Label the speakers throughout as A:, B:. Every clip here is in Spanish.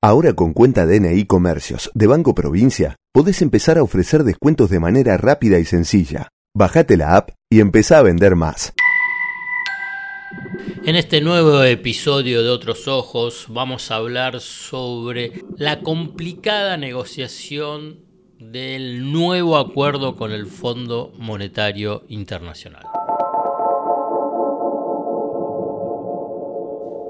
A: Ahora con cuenta DNI Comercios de Banco Provincia, podés empezar a ofrecer descuentos de manera rápida y sencilla. Bajate la app y empezá a vender más.
B: En este nuevo episodio de Otros Ojos vamos a hablar sobre la complicada negociación del nuevo acuerdo con el Fondo Monetario Internacional.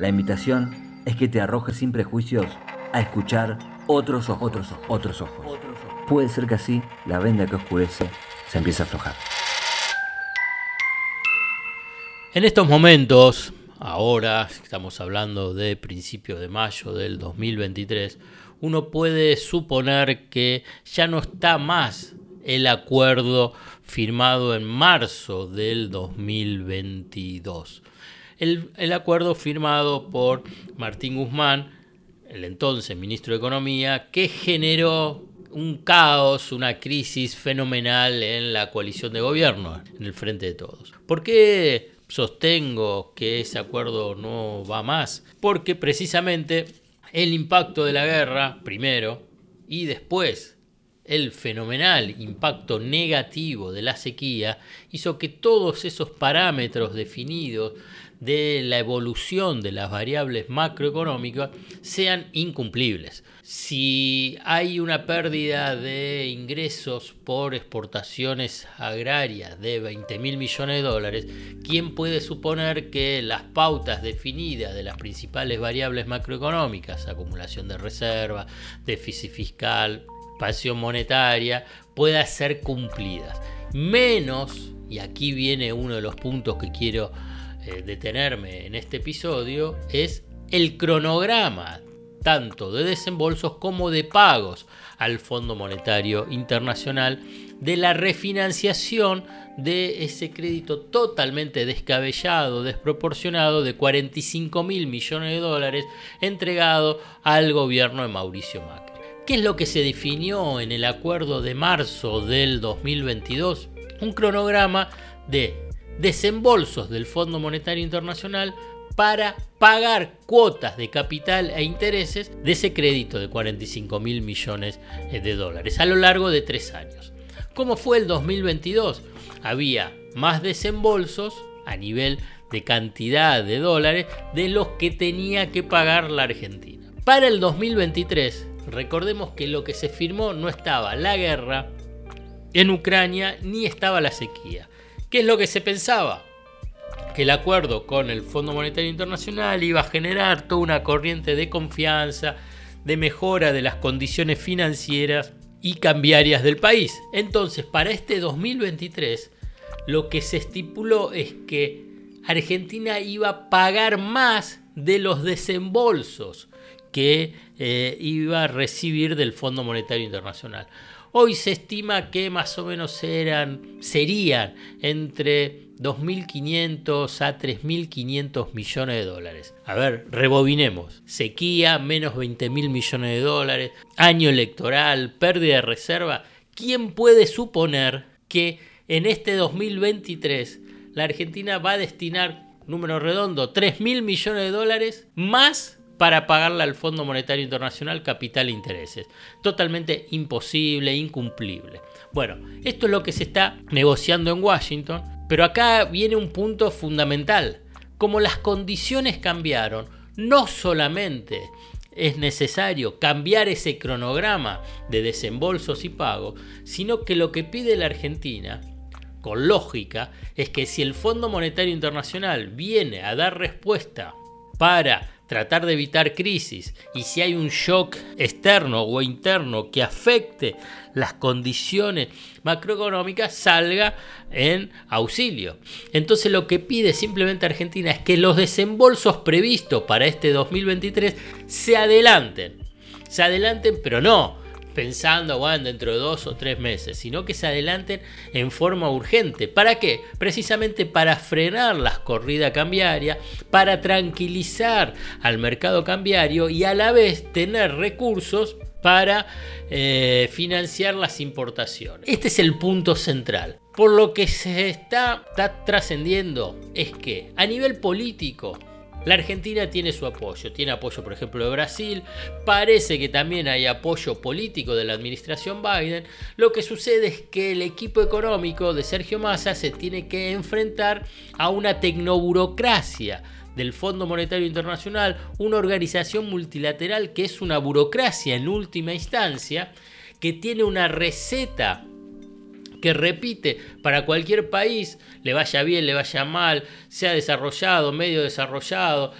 C: La invitación es que te arrojes sin prejuicios a escuchar otros ojos, otros ojos, otros ojos. Puede ser que así la venda que oscurece se empiece a aflojar.
B: En estos momentos, ahora estamos hablando de principios de mayo del 2023, uno puede suponer que ya no está más el acuerdo firmado en marzo del 2022 el, acuerdo firmado por Martín Guzmán, el entonces ministro de Economía, que generó un caos, una crisis fenomenal en la coalición de gobierno, en el frente de todos. ¿Por qué sostengo que ese acuerdo no va más? Porque precisamente el impacto de la guerra, primero, y después el fenomenal impacto negativo de la sequía, hizo que todos esos parámetros definidos de la evolución de las variables macroeconómicas sean incumplibles. Si hay una pérdida de ingresos por exportaciones agrarias de 20 mil millones de dólares, ¿quién puede suponer que las pautas definidas de las principales variables macroeconómicas, acumulación de reservas, déficit fiscal, expansión monetaria, puedan ser cumplidas? Menos, y aquí viene uno de los puntos que quiero eh, detenerme en este episodio es el cronograma tanto de desembolsos como de pagos al Fondo Monetario Internacional de la refinanciación de ese crédito totalmente descabellado, desproporcionado de 45 mil millones de dólares entregado al gobierno de Mauricio Macri. ¿Qué es lo que se definió en el acuerdo de marzo del 2022? Un cronograma de desembolsos del Fondo Monetario Internacional para pagar cuotas de capital e intereses de ese crédito de 45 mil millones de dólares a lo largo de tres años. ¿Cómo fue el 2022? Había más desembolsos a nivel de cantidad de dólares de los que tenía que pagar la Argentina. Para el 2023, recordemos que lo que se firmó no estaba la guerra en Ucrania ni estaba la sequía. ¿Qué es lo que se pensaba? Que el acuerdo con el Fondo Monetario Internacional iba a generar toda una corriente de confianza, de mejora de las condiciones financieras y cambiarias del país. Entonces, para este 2023, lo que se estipuló es que Argentina iba a pagar más de los desembolsos que eh, iba a recibir del Fondo Monetario Internacional. Hoy se estima que más o menos eran, serían entre 2.500 a 3.500 millones de dólares. A ver, rebobinemos. Sequía, menos 20.000 millones de dólares, año electoral, pérdida de reserva. ¿Quién puede suponer que en este 2023 la Argentina va a destinar, número redondo, 3.000 millones de dólares más para pagarle al Fondo Monetario Internacional capital e intereses. Totalmente imposible, incumplible. Bueno, esto es lo que se está negociando en Washington, pero acá viene un punto fundamental. Como las condiciones cambiaron, no solamente es necesario cambiar ese cronograma de desembolsos y pagos, sino que lo que pide la Argentina, con lógica, es que si el Fondo Monetario Internacional viene a dar respuesta para tratar de evitar crisis. Y si hay un shock externo o interno que afecte las condiciones macroeconómicas salga en auxilio. Entonces lo que pide simplemente Argentina es que los desembolsos previstos para este 2023 se adelanten. Se adelanten, pero no pensando, bueno, dentro de dos o tres meses, sino que se adelanten en forma urgente. ¿Para qué? Precisamente para frenar las corridas cambiarias, para tranquilizar al mercado cambiario y a la vez tener recursos para eh, financiar las importaciones. Este es el punto central. Por lo que se está, está trascendiendo es que a nivel político la Argentina tiene su apoyo, tiene apoyo por ejemplo de Brasil, parece que también hay apoyo político de la administración Biden, lo que sucede es que el equipo económico de Sergio Massa se tiene que enfrentar a una tecnoburocracia del Fondo Monetario Internacional, una organización multilateral que es una burocracia en última instancia, que tiene una receta que repite para cualquier país, le vaya bien, le vaya mal, sea desarrollado, medio desarrollado,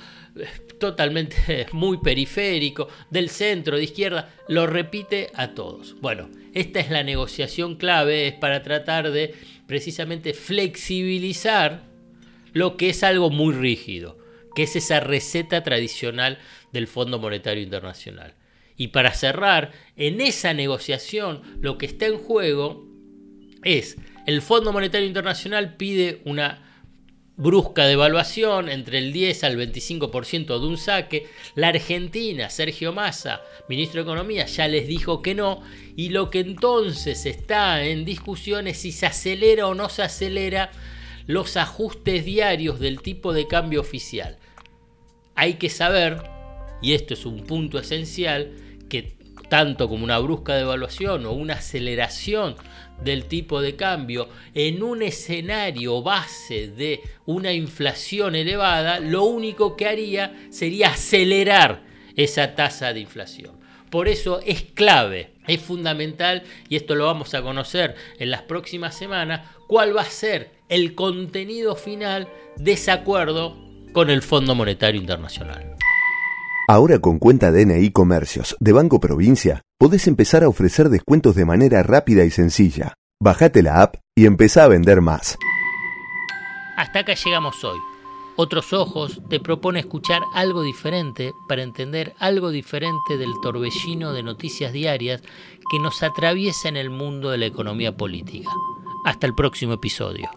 B: totalmente muy periférico, del centro, de izquierda, lo repite a todos. Bueno, esta es la negociación clave, es para tratar de precisamente flexibilizar lo que es algo muy rígido, que es esa receta tradicional del Fondo Monetario Internacional. Y para cerrar, en esa negociación lo que está en juego es el Fondo Monetario Internacional pide una brusca devaluación entre el 10 al 25% de un saque. La Argentina, Sergio Massa, ministro de Economía, ya les dijo que no. Y lo que entonces está en discusión es si se acelera o no se acelera los ajustes diarios del tipo de cambio oficial. Hay que saber, y esto es un punto esencial, que tanto como una brusca devaluación o una aceleración del tipo de cambio en un escenario base de una inflación elevada, lo único que haría sería acelerar esa tasa de inflación. Por eso es clave, es fundamental, y esto lo vamos a conocer en las próximas semanas, cuál va a ser el contenido final de ese acuerdo con el Fondo Monetario Internacional.
A: Ahora con cuenta DNI Comercios de Banco Provincia, podés empezar a ofrecer descuentos de manera rápida y sencilla. Bajate la app y empezá a vender más.
B: Hasta acá llegamos hoy. Otros Ojos te propone escuchar algo diferente para entender algo diferente del torbellino de noticias diarias que nos atraviesa en el mundo de la economía política. Hasta el próximo episodio.